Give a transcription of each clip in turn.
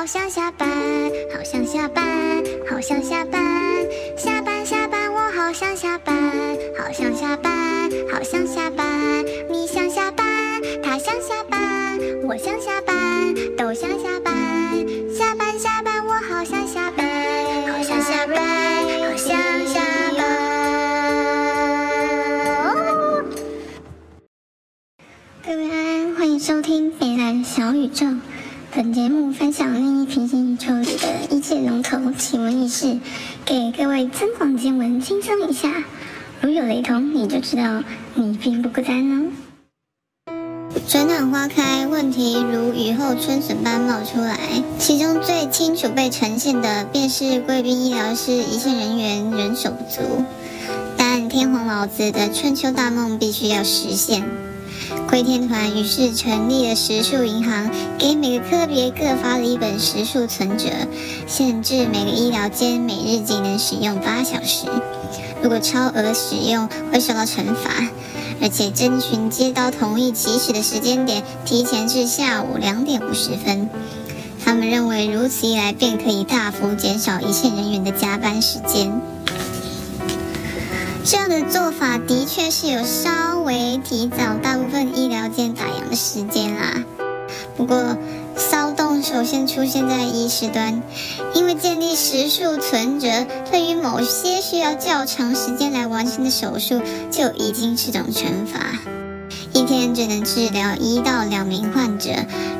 好想下班，好想下班，好想下班，下班。下班，我好想下班，好想下班，好想下班。你想下班，他想下班，我想下班，都想下班。下班。下班，我好想下班，好想下班，好想下班。各位安安，欢迎收听北蓝小宇宙。本节目分享另一平行宇宙里的一切龙头奇闻异事，给各位增广见闻，轻松一下。如有雷同，你就知道你并不孤单哦。春暖花开，问题如雨后春笋般冒出来。其中最清楚被呈现的，便是贵宾医疗室一线人员人手不足。但天皇老子的春秋大梦必须要实现。龟天团于是成立了时数银行，给每个科别各发了一本时数存折，限制每个医疗间每日仅能使用八小时。如果超额使用，会受到惩罚。而且征询接到同意起始的时间点，提前至下午两点五十分。他们认为如此一来，便可以大幅减少一线人员的加班时间。这样的做法的确是有稍微提早大部分医疗间打烊的时间啦。不过，骚动首先出现在医师端，因为建立时数存折对于某些需要较长时间来完成的手术就已经是种惩罚。天只能治疗一到两名患者，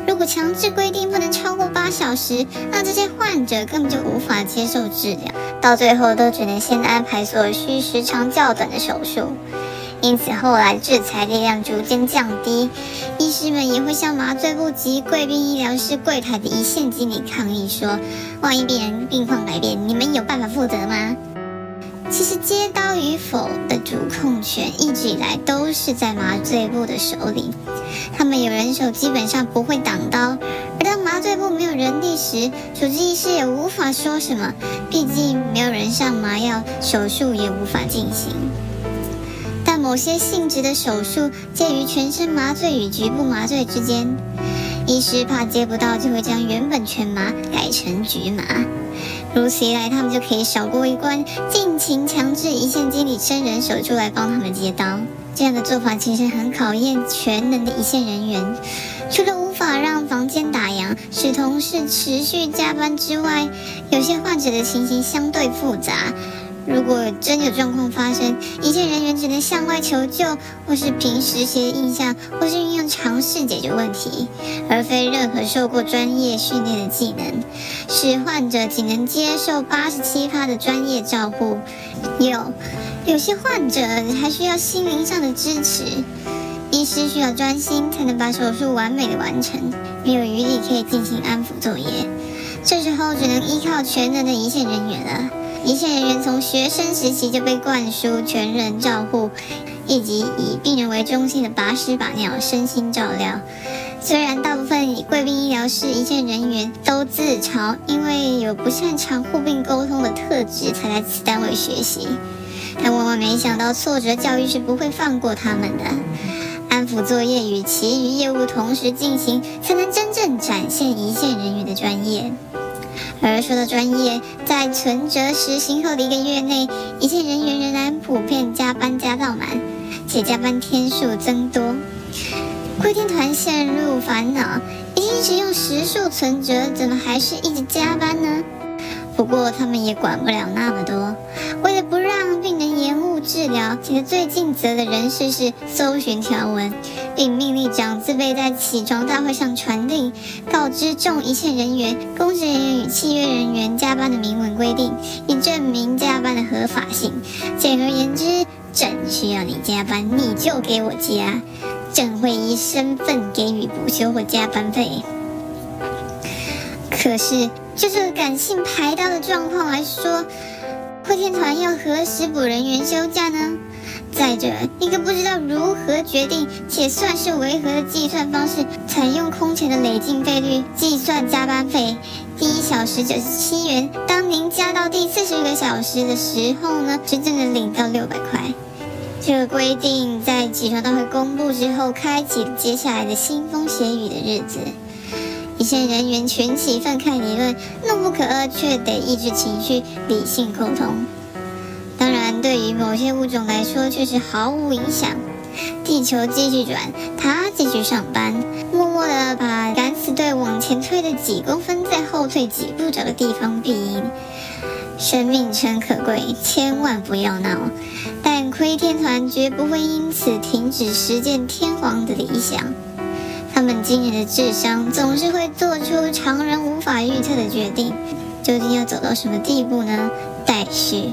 如果强制规定不能超过八小时，那这些患者根本就无法接受治疗，到最后都只能先安排所需时长较短的手术。因此，后来制裁力量逐渐降低，医师们也会向麻醉部及贵宾医疗室柜台的一线经理抗议说：“万一病人病况改变，你们有办法负责吗？”其实接刀与否的主控权一直以来都是在麻醉部的手里，他们有人手基本上不会挡刀，而当麻醉部没有人力时，主治医师也无法说什么，毕竟没有人上麻药，手术也无法进行。但某些性质的手术介于全身麻醉与局部麻醉之间，医师怕接不到，就会将原本全麻改成局麻。如此一来，他们就可以少过一关，尽情强制一线经理伸人手出来帮他们接刀。这样的做法其实很考验全能的一线人员。除了无法让房间打烊，使同事持续加班之外，有些患者的情形相对复杂。如果真有状况发生，一线人员只能向外求救，或是凭实习印象，或是运用常识解决问题，而非任何受过专业训练的技能，使患者仅能接受八十七趴的专业照护。有有些患者还需要心灵上的支持，医师需要专心才能把手术完美的完成，没有余力可以进行安抚作业，这时候只能依靠全能的一线人员了。一线人员从学生时期就被灌输全人照护，以及以病人为中心的把屎把尿、身心照料。虽然大部分贵宾医疗室一线人员都自嘲，因为有不擅长护病沟通的特质才来此单位学习，但万万没想到，挫折教育是不会放过他们的。安抚作业与其余业务同时进行，才能真正展现一线人员的专业。而说到专业，在存折实行后的一个月内，一线人员仍然普遍加班加到满，且加班天数增多。贵天团陷入烦恼，已经一直用时数存折，怎么还是一直加班呢？不过他们也管不了那么多，为了不让病人延误治疗，请的最尽责的人士是搜寻条文，并命令长自备在起床大会上传令，告知众一线人员、公职人员与契约人员加班的明文规定，以证明加班的合法性。简而言之，朕需要你加班，你就给我加，朕会以身份给予补休或加班费。可是。就这个感性排刀的状况来说，会天团要何时补人员休假呢？再者，一个不知道如何决定且算是违和的计算方式，采用空前的累进费率计算加班费，第一小时九十七元。当您加到第四十个小时的时候呢，真正的领到六百块。这个规定在起床大会公布之后，开启接下来的腥风血雨的日子。一线人员群起愤慨理论，怒不可遏，却得抑制情绪，理性沟通。对于某些物种来说，却是毫无影响。地球继续转，它继续上班，默默地把敢死队往前推的几公分，再后退几步找个地方避阴。生命诚可贵，千万不要闹。但窥天团绝不会因此停止实践天皇的理想。他们惊人的智商总是会做出常人无法预测的决定，究竟要走到什么地步呢？待续。